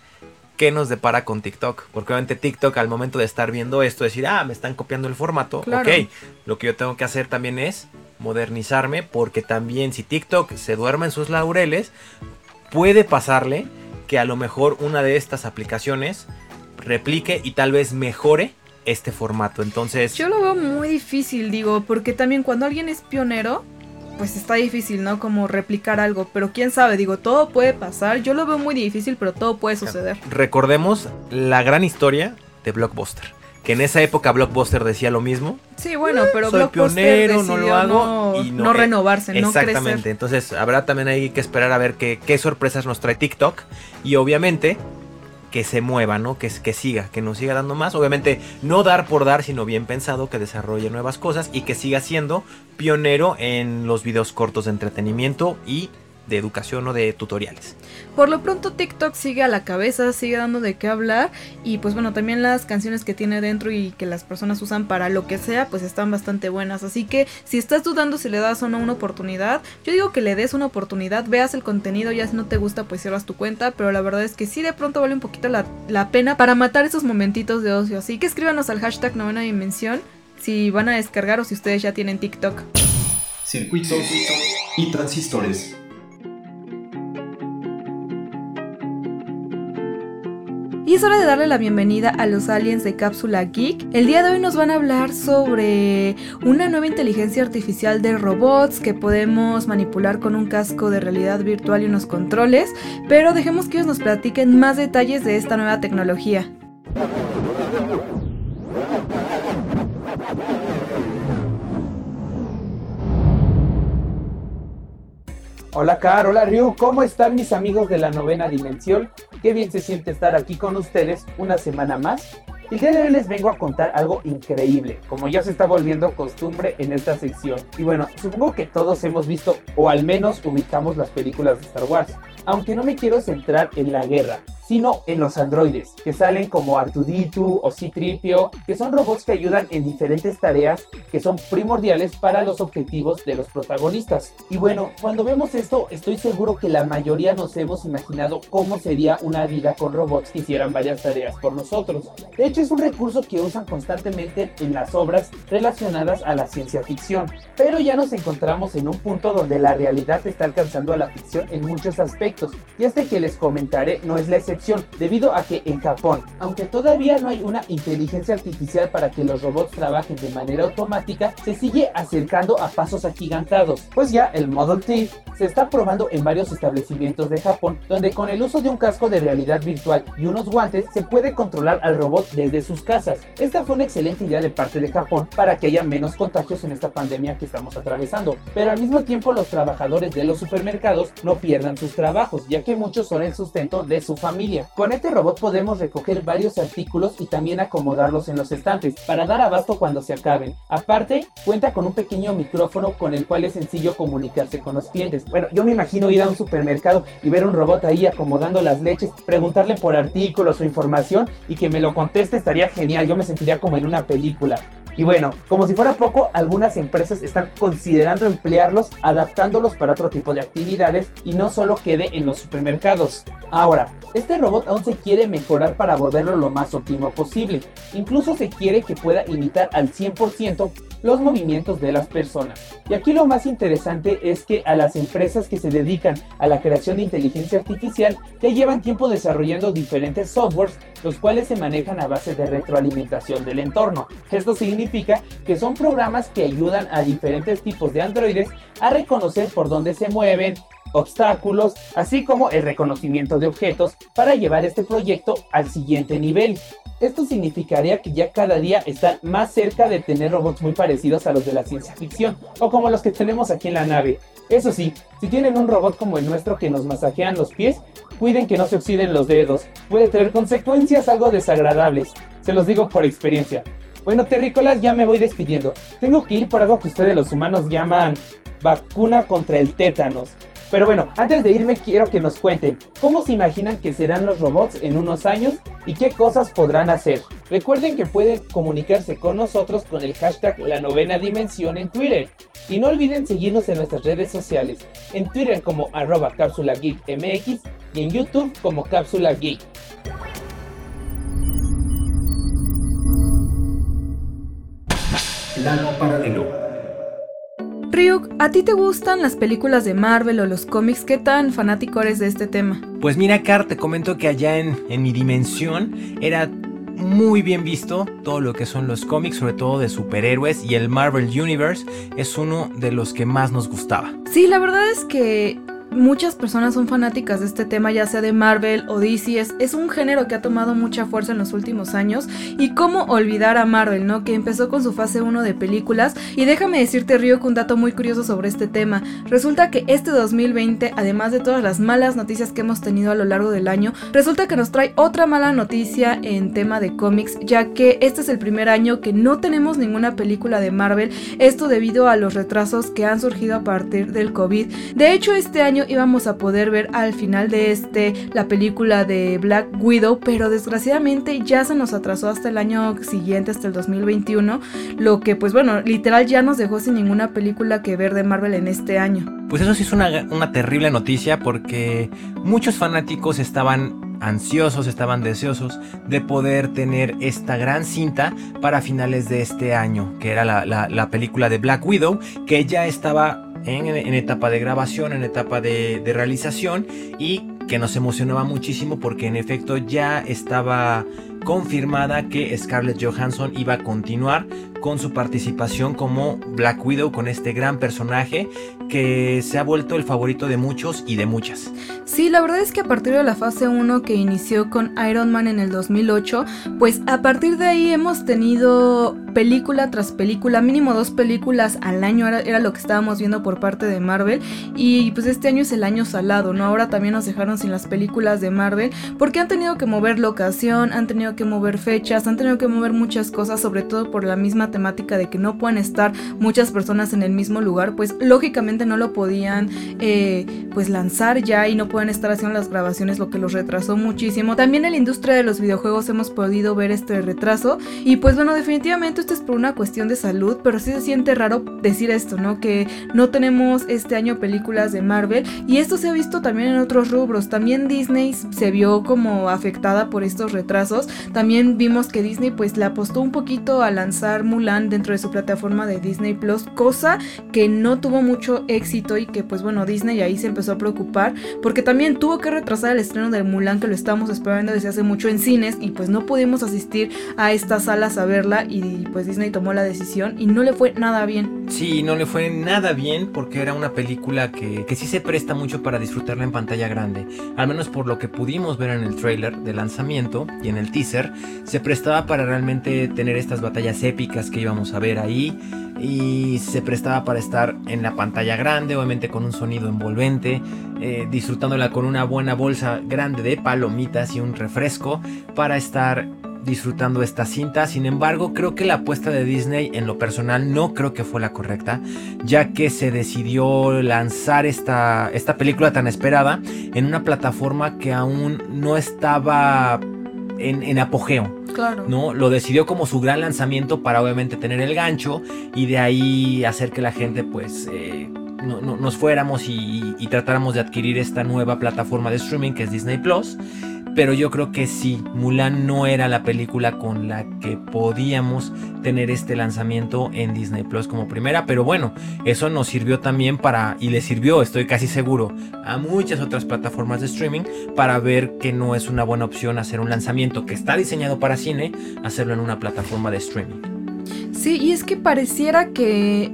¿qué nos depara con TikTok? Porque obviamente TikTok al momento de estar viendo esto, decir, ah, me están copiando el formato, Claro. ok. Lo que yo tengo que hacer también es modernizarme porque también si TikTok se duerme en sus laureles, puede pasarle que a lo mejor una de estas aplicaciones replique y tal vez mejore este formato. Entonces, Yo lo veo muy difícil, digo, porque también cuando alguien es pionero, pues está difícil, ¿no? Como replicar algo, pero quién sabe, digo, todo puede pasar. Yo lo veo muy difícil, pero todo puede suceder. recordemos la gran historia de Blockbuster. Que en esa época Blockbuster decía lo mismo. Sí, bueno, pero Soy Blockbuster pionero, no lo hago no, y no- no eh, renovarse, no Exactamente. Entonces habrá también ahí que esperar a ver qué, qué sorpresas nos trae TikTok. Y obviamente que se mueva, ¿no? Que, que siga, que nos siga dando más. Obviamente no dar por dar, sino bien pensado, que desarrolle nuevas cosas y que siga siendo pionero en los videos cortos de entretenimiento y de educación o de tutoriales. Por lo pronto TikTok sigue a la cabeza, sigue dando de qué hablar y pues bueno, también las canciones que tiene dentro y que las personas usan para lo que sea, pues están bastante buenas. Así que si estás dudando si le das o no una oportunidad, yo digo que le des una oportunidad, veas el contenido, ya si no te gusta pues cierras tu cuenta, pero la verdad es que sí de pronto vale un poquito la, la pena para matar esos momentitos de ocio. Así que escríbanos al hashtag novena dimensión si van a descargar o si ustedes ya tienen TikTok. Circuitos y transistores. Y es hora de darle la bienvenida a los aliens de Cápsula Geek. El día de hoy nos van a hablar sobre una nueva inteligencia artificial de robots que podemos manipular con un casco de realidad virtual y unos controles, pero dejemos que ellos nos platiquen más detalles de esta nueva tecnología. Hola Car, hola Ryu, ¿cómo están mis amigos de la novena dimensión? Qué bien se siente estar aquí con ustedes una semana más. El día de hoy les vengo a contar algo increíble, como ya se está volviendo costumbre en esta sección. Y bueno, supongo que todos hemos visto o al menos ubicamos las películas de Star Wars. Aunque no me quiero centrar en la guerra, sino en los androides, que salen como Artuditu o C-Tripio, que son robots que ayudan en diferentes tareas que son primordiales para los objetivos de los protagonistas. Y bueno, cuando vemos esto, estoy seguro que la mayoría nos hemos imaginado cómo sería una vida con robots que hicieran varias tareas por nosotros. De hecho, es un recurso que usan constantemente en las obras relacionadas a la ciencia ficción. Pero ya nos encontramos en un punto donde la realidad está alcanzando a la ficción en muchos aspectos. Y este que les comentaré no es la excepción, debido a que en Japón, aunque todavía no hay una inteligencia artificial para que los robots trabajen de manera automática, se sigue acercando a pasos agigantados. Pues ya el Model T se está probando en varios establecimientos de Japón, donde con el uso de un casco de realidad virtual y unos guantes se puede controlar al robot desde sus casas. Esta fue una excelente idea de parte de Japón para que haya menos contagios en esta pandemia que estamos atravesando, pero al mismo tiempo los trabajadores de los supermercados no pierdan sus trabajos, ya que muchos son el sustento de su familia. Con este robot podemos recoger varios artículos y también acomodarlos en los estantes para dar abasto cuando se acaben. Aparte, cuenta con un pequeño micrófono con el cual es sencillo comunicarse con los clientes. Bueno, yo me imagino ir a un supermercado y ver un robot ahí acomodando las leches, preguntarle por artículos o información y que me lo conteste estaría genial. Yo me sentiría como en una película. Y bueno, como si fuera poco, algunas empresas están considerando emplearlos, adaptándolos para otro tipo de actividades y no solo quede en los supermercados. Ahora, este robot aún se quiere mejorar para volverlo lo más óptimo posible. Incluso se quiere que pueda imitar al 100% los movimientos de las personas. Y aquí lo más interesante es que a las empresas que se dedican a la creación de inteligencia artificial ya llevan tiempo desarrollando diferentes softwares, los cuales se manejan a base de retroalimentación del entorno. Esto significa que son programas que ayudan a diferentes tipos de androides a reconocer por dónde se mueven, obstáculos, así como el reconocimiento de objetos para llevar este proyecto al siguiente nivel. Esto significaría que ya cada día están más cerca de tener robots muy parecidos a los de la ciencia ficción, o como los que tenemos aquí en la nave. Eso sí, si tienen un robot como el nuestro que nos masajean los pies, cuiden que no se oxiden los dedos, puede tener consecuencias algo desagradables, se los digo por experiencia. Bueno, terrícolas, ya me voy despidiendo. Tengo que ir por algo que ustedes los humanos llaman vacuna contra el tétanos. Pero bueno, antes de irme quiero que nos cuenten cómo se imaginan que serán los robots en unos años y qué cosas podrán hacer. Recuerden que pueden comunicarse con nosotros con el hashtag La Novena Dimensión en Twitter. Y no olviden seguirnos en nuestras redes sociales, en Twitter como arroba cápsula geek y en YouTube como cápsula geek. Plano paralelo. Ryuk, ¿a ti te gustan las películas de Marvel o los cómics? ¿Qué tan fanático eres de este tema? Pues mira, Car, te comento que allá en, en mi dimensión era muy bien visto todo lo que son los cómics, sobre todo de superhéroes, y el Marvel Universe es uno de los que más nos gustaba. Sí, la verdad es que muchas personas son fanáticas de este tema, ya sea de Marvel o DC. Es, un género que ha tomado mucha fuerza en los últimos años. Y cómo olvidar a Marvel, ¿no? Que empezó con su fase 1 de películas. Y déjame decirte, Río, que un dato muy curioso sobre este tema. Resulta que este 2020, además de todas las malas noticias que hemos tenido a lo largo del año, resulta que nos trae otra mala noticia en tema de cómics, ya que este es el primer año que no tenemos ninguna película de Marvel. Esto debido a los retrasos que han surgido a partir del COVID. De hecho, este año íbamos a poder ver al final de este la película de Black Widow, pero desgraciadamente ya se nos atrasó hasta el año siguiente, hasta el 2021, lo que pues bueno, literal ya nos dejó sin ninguna película que ver de Marvel en este año. Pues eso sí es una, una terrible noticia porque muchos fanáticos estaban ansiosos, estaban deseosos de poder tener esta gran cinta para finales de este año, que era la, la, la película de Black Widow, que ya estaba en, etapa de grabación, en etapa de, realización y que nos emocionaba muchísimo porque en efecto ya estaba confirmada que Scarlett Johansson iba a continuar con su participación como Black Widow, con este gran personaje que se ha vuelto el favorito de muchos y de muchas. Sí, la verdad es que a partir de la fase 1 que inició con Iron Man en el 2008, pues a partir de ahí hemos tenido película tras película, mínimo dos películas al año era, era, lo que estábamos viendo por parte de Marvel y pues este año es el año salado, ¿no? Ahora también nos dejaron sin las películas de Marvel porque han tenido que mover locación, han tenido que mover fechas, han tenido que mover muchas cosas, sobre todo por la misma temática de que no pueden estar muchas personas en el mismo lugar, pues lógicamente no lo podían eh, pues lanzar ya y no pueden estar haciendo las grabaciones, lo que los retrasó muchísimo. También en la industria de los videojuegos hemos podido ver este retraso y pues bueno, definitivamente esto es por una cuestión de salud, pero sí se siente raro decir esto, ¿no? Que no tenemos este año películas de Marvel y esto se ha visto también en otros rubros. También Disney se vio como afectada por estos retrasos. También vimos que Disney pues le apostó un poquito a lanzar Mulan dentro de su plataforma de Disney Plus, cosa que no tuvo mucho éxito y que pues bueno, Disney ahí se empezó a preocupar porque también tuvo que retrasar el estreno de Mulan que lo estábamos esperando desde hace mucho en cines y pues no pudimos asistir a estas salas a verla y pues Disney tomó la decisión y no le fue nada bien. Sí, no le fue nada bien porque era una película que, que sí se presta mucho para disfrutarla en pantalla grande, al menos por lo que pudimos ver en el trailer de lanzamiento y en el teaser, se prestaba para realmente tener estas batallas épicas que íbamos a ver ahí y se prestaba para estar en la pantalla grande, obviamente con un sonido envolvente, eh, disfrutándola con una buena bolsa grande de palomitas y un refresco para estar disfrutando esta cinta. Sin embargo, creo que la apuesta de Disney en lo personal no creo que fue la correcta, ya que se decidió lanzar esta, esta película tan esperada en una plataforma que aún no estaba en, en apogeo. Claro. ¿no? Lo decidió como su gran lanzamiento para obviamente tener el gancho y de ahí hacer que la gente pues eh, no, no, nos fuéramos y, y, tratáramos de adquirir esta nueva plataforma de streaming que es Disney Plus. Pero yo creo que sí, Mulan no era la película con la que podíamos tener este lanzamiento en Disney Plus como primera. Pero bueno, eso nos sirvió también para, y le sirvió, estoy casi seguro, a muchas otras plataformas de streaming para ver que no es una buena opción hacer un lanzamiento que está diseñado para cine, hacerlo en una plataforma de streaming. Sí, y es que pareciera que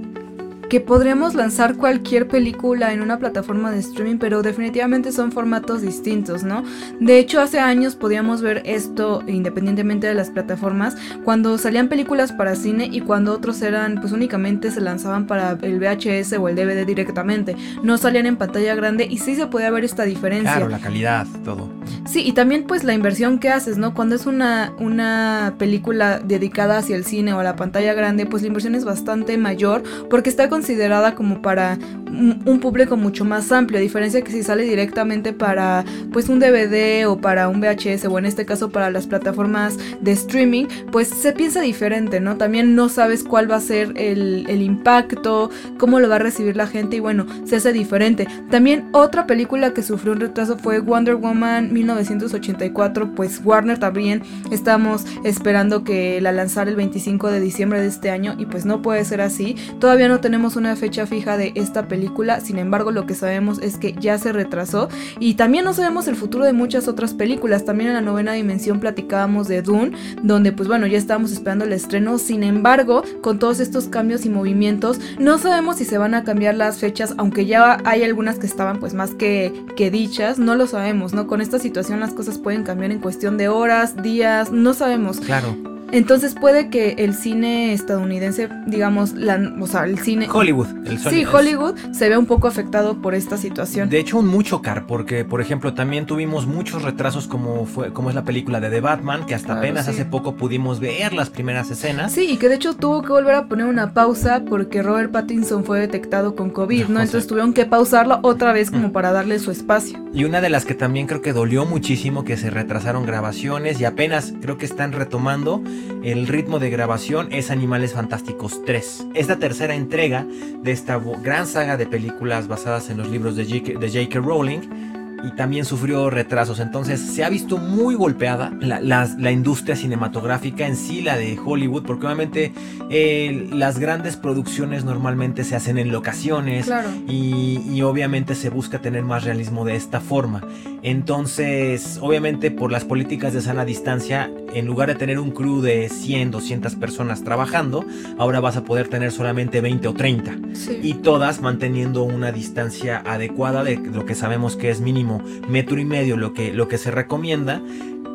que podríamos lanzar cualquier película en una plataforma de streaming, pero definitivamente son formatos distintos, ¿no? De hecho, hace años podíamos ver esto independientemente de las plataformas, cuando salían películas para cine y cuando otros eran, pues únicamente se lanzaban para el VHS o el DVD directamente, no salían en pantalla grande y sí se podía ver esta diferencia. Claro, la calidad, todo. Sí, y también pues la inversión que haces, ¿no? Cuando es una, una película dedicada hacia el cine o a la pantalla grande, pues la inversión es bastante mayor porque está considerada como para un público mucho más amplio, a diferencia que si sale directamente para pues un DVD o para un VHS o en este caso para las plataformas de streaming, pues se piensa diferente, ¿no? También no sabes cuál va a ser el, el impacto, cómo lo va a recibir la gente y bueno, se hace diferente. También otra película que sufrió un retraso fue Wonder Woman 1984, pues Warner también estamos esperando que la lanzara el 25 de diciembre de este año y pues no puede ser así. Todavía no tenemos una fecha fija de esta película, sin embargo lo que sabemos es que ya se retrasó y también no sabemos el futuro de muchas otras películas. También en la novena dimensión platicábamos de Dune, donde pues bueno, ya estábamos esperando el estreno, sin embargo, con todos estos cambios y movimientos, no sabemos si se van a cambiar las fechas, aunque ya hay algunas que estaban pues más que, que dichas, no lo sabemos, ¿no? Con esta situación las cosas pueden cambiar en cuestión de horas, días, no sabemos. Claro. Entonces puede que el cine estadounidense, digamos, la, o sea, el cine... Hollywood. El Sí, Hollywood se ve un poco afectado por esta situación. De hecho, un mucho car, porque por ejemplo también tuvimos muchos retrasos como fue, como es la película de The Batman, que hasta Claro, apenas sí. hace poco pudimos ver las primeras escenas. Sí, y que de hecho tuvo que volver a poner una pausa porque Robert Pattinson fue detectado con COVID, ¿no? Entonces tuvieron que pausarla otra vez como Mm. para darle su espacio. Y una de las que también creo que dolió muchísimo, que se retrasaron grabaciones y apenas creo que están retomando el ritmo de grabación, es Animales Fantásticos 3. Es la tercera entrega de esta gran saga de películas basadas en los libros de J.K. Rowling. Y también sufrió retrasos, entonces se ha visto muy golpeada la, las- la industria cinematográfica en sí, la de Hollywood, porque obviamente eh, las grandes producciones normalmente se hacen en locaciones, Claro. y, y obviamente se busca tener más realismo de esta forma. Entonces, obviamente por las políticas de sana distancia, en lugar de tener un crew de 100, 200 personas trabajando, ahora vas a poder tener solamente 20 o 30. Sí. Y todas manteniendo una distancia adecuada de lo que sabemos que es mínimo metro y medio lo que, lo que se recomienda.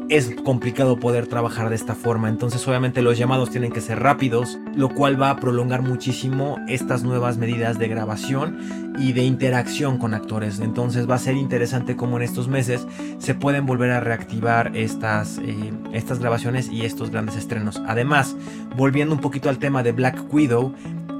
Es complicado poder trabajar de esta forma, entonces obviamente los llamados tienen que ser rápidos, lo cual va a prolongar muchísimo estas nuevas medidas de grabación y de interacción con actores. Entonces va a ser interesante cómo en estos meses se pueden volver a reactivar estas, eh, estas grabaciones y estos grandes estrenos. Además, volviendo un poquito al tema de Black Widow,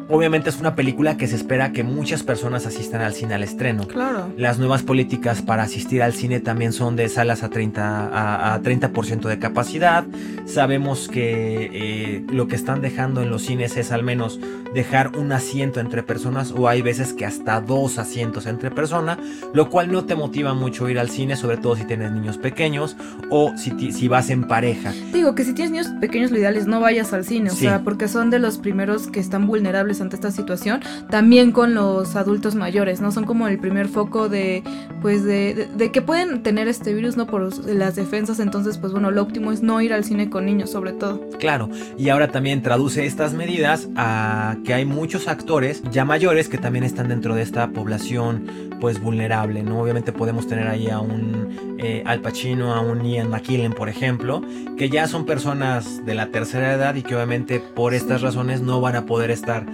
obviamente es una película que se espera que muchas personas asistan al cine al estreno. Claro. Las nuevas políticas para asistir al cine también son de salas a 30%, a, a 30% de capacidad. Sabemos que eh, lo que están dejando en los cines es al menos dejar un asiento entre personas o hay veces que hasta dos asientos entre personas, lo cual no te motiva mucho ir al cine, sobre todo si tienes niños pequeños o si, si vas en pareja. Digo que si tienes niños pequeños, lo ideal es no vayas al cine, o sea, porque son de los primeros que están vulnerables ante esta situación. También con los adultos mayores, ¿no? Son como el primer foco de, pues, de, de- que pueden tener este virus, ¿no? Por las defensas. Entonces, pues bueno, lo óptimo es no ir al cine con niños, sobre todo. Claro, y ahora también traduce estas medidas a que hay muchos actores ya mayores que también están dentro de esta población pues vulnerable, ¿no? Obviamente podemos tener ahí a un eh, Al Pacino, a un Ian McKellen, por ejemplo, que ya son personas de la tercera edad y que obviamente por estas razones no van a poder estar,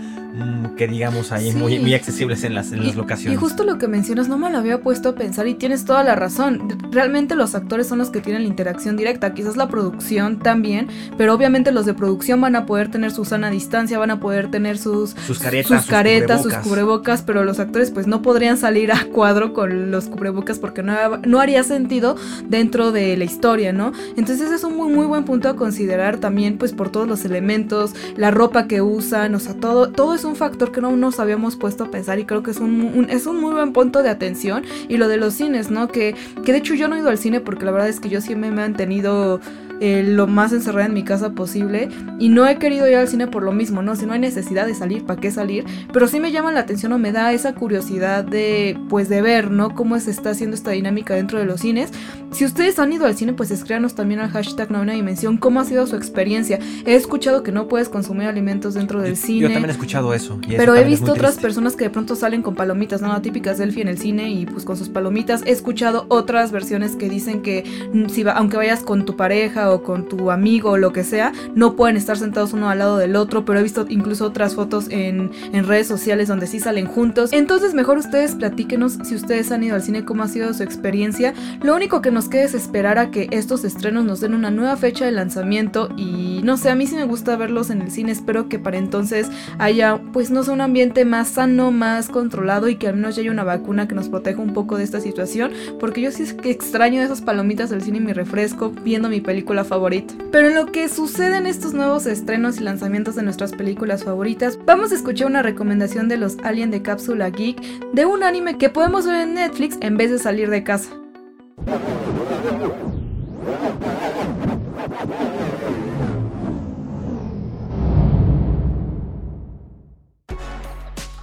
que digamos ahí, Sí. muy, muy accesibles en las, en las locaciones. Y justo lo que mencionas, no me lo había puesto a pensar y tienes toda la razón. Realmente los actores son los que tienen la interacción directa, quizás la producción también, pero obviamente los de producción van a poder tener su sana distancia, van a poder tener sus, sus caretas, sus sus caretas, sus cubrebocas. cubrebocas, pero los actores pues no podrían salir a cuadro con los cubrebocas porque no, no haría sentido dentro de la historia, ¿no? Entonces ese es un muy muy buen punto a considerar también pues por todos los elementos, la ropa que usan, o sea, todo, todo es un factor que no nos habíamos puesto a pensar y creo que es un, un- es un muy buen punto de atención y lo de los cines, ¿no? Que, que de hecho yo no he ido al cine porque la verdad es que yo siempre me he mantenido eh, lo más encerrada en mi casa posible y no he querido ir al cine por lo mismo, ¿no? Si no hay necesidad de salir, ¿para qué salir? Pero sí me llama la atención o me da esa curiosidad de, pues, de ver, ¿no? Cómo se está haciendo esta dinámica dentro de los cines. Si ustedes han ido al cine, pues escríbanos también al hashtag Novena Dimensión cómo ha sido su experiencia. He escuchado que no puedes consumir alimentos dentro del Yo- cine. Yo también he escuchado eso. y eso Pero he visto otras triste. personas que de pronto salen con palomitas, ¿no? La típica selfie en el cine y pues con sus palomitas. He escuchado otras versiones que dicen que mm, si va- aunque vayas con tu pareja o con tu amigo o lo que sea, no pueden estar sentados uno al lado del otro. Pero he visto incluso otras fotos en, en redes sociales donde sí salen juntos. Entonces mejor ustedes platíquenos si ustedes han ido al cine, cómo ha sido su experiencia. Lo único que nos queda es esperar a que estos estrenos nos den una nueva fecha de lanzamiento y no sé, a mí sí me gusta verlos en el cine. Espero que para entonces haya, pues no sé, un ambiente más sano, más controlado y que al menos ya haya una vacuna que nos proteja un poco de esta situación, porque yo sí es que extraño esas palomitas del cine y mi refresco viendo mi película favorita. Pero en lo que sucede en estos nuevos estrenos y lanzamientos de nuestras películas favoritas, vamos a escuchar una recomendación de los Alien de Cápsula Geek de un anime que podemos ver en Netflix en vez de salir de casa.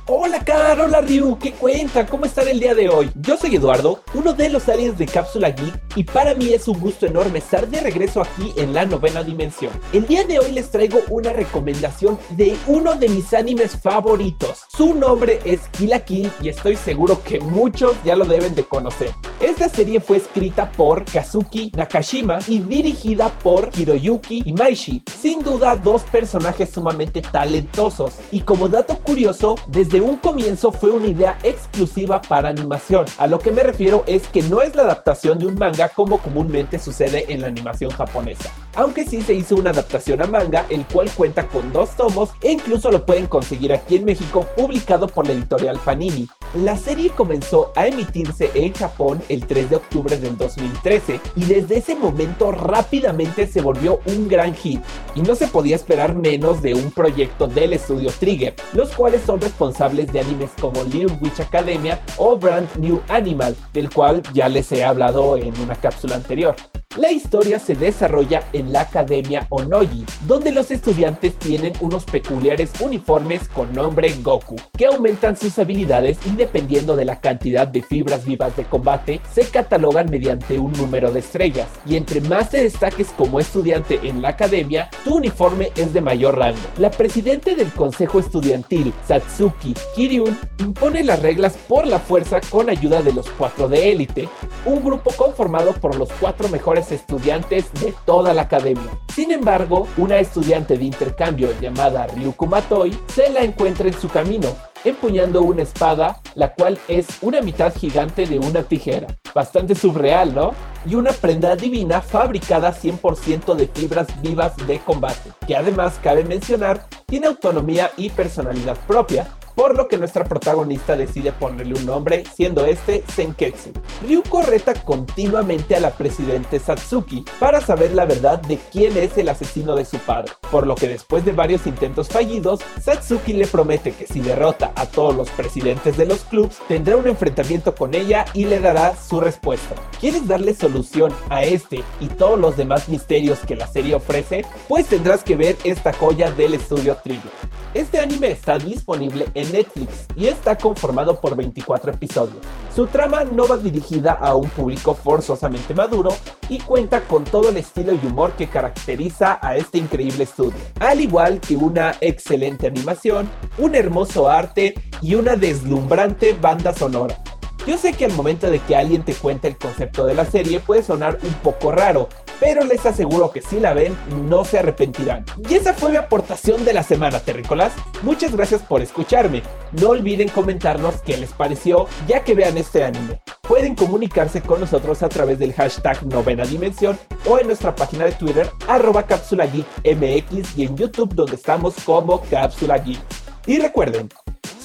Hola, Car, hola, Ryu, ¿qué cuenta? ¿Cómo están el día de hoy? Yo soy Eduardo, uno de los aliens de Cápsula Geek, y para mí es un gusto enorme estar de regreso aquí en la novena dimensión. El día de hoy les traigo una recomendación de uno de mis animes favoritos. Su nombre es Kill la Kill y estoy seguro que muchos ya lo deben de conocer. Esta serie fue escrita por Kazuki Nakashima y dirigida por Hiroyuki Imaishi. Sin duda, dos personajes sumamente talentosos. Y como dato curioso, desde un comienzo fue una idea exclusiva para animación. A lo que me refiero es que no es la adaptación de un manga como comúnmente sucede en la animación japonesa. Aunque sí se hizo una adaptación a manga, el cual cuenta con dos tomos e incluso lo pueden conseguir aquí en México publicado por la editorial Panini. La serie comenzó a emitirse en Japón el 3 de octubre del 2013 y desde ese momento rápidamente se volvió un gran hit y no se podía esperar menos de un proyecto del estudio Trigger, los cuales son responsables de animes como Little Witch Academia o Brand New Animal, del cual ya les he hablado en una cápsula anterior. La historia se desarrolla en la Academia Onoji, donde los estudiantes tienen unos peculiares uniformes con nombre Goku, que aumentan sus habilidades y dependiendo de la cantidad de fibras vivas de combate, se catalogan mediante un número de estrellas, y entre más te destaques como estudiante en la academia, tu uniforme es de mayor rango. La presidente del consejo estudiantil, Satsuki Kiryun, impone las reglas por la fuerza con ayuda de los cuatro de élite, un grupo conformado por los cuatro mejores estudiantes de toda la academia. Sin embargo, una estudiante de intercambio llamada Ryuko Matoi se la encuentra en su camino, empuñando una espada, la cual es una mitad gigante de una tijera. Bastante surreal, ¿no? Y una prenda divina fabricada 100% de fibras vivas de combate, que además cabe mencionar, tiene autonomía y personalidad propia, por lo que nuestra protagonista decide ponerle un nombre, siendo este Senketsu. Ryuko reta continuamente a la presidente Satsuki para saber la verdad de quién es el asesino de su padre, por lo que después de varios intentos fallidos, Satsuki le promete que si derrota a todos los presidentes de los clubs, tendrá un enfrentamiento con ella y le dará su respuesta. ¿Quieres darle solución a este y todos los demás misterios que la serie ofrece? Pues tendrás que ver esta joya del estudio Trigger. Este anime está disponible en Netflix y está conformado por 24 episodios. Su trama no va dirigida a un público forzosamente maduro y cuenta con todo el estilo y humor que caracteriza a este increíble estudio, al igual que una excelente animación, un hermoso arte y una deslumbrante banda sonora. Yo sé que al momento de que alguien te cuente el concepto de la serie puede sonar un poco raro, pero les aseguro que si la ven no se arrepentirán. Y esa fue mi aportación de la semana, terrícolas. Muchas gracias por escucharme. No olviden comentarnos qué les pareció ya que vean este anime. Pueden comunicarse con nosotros a través del hashtag novena dimensión o en nuestra página de Twitter arroba cápsula y en YouTube donde estamos como cápsula geek. Y recuerden,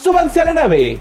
súbanse a la nave.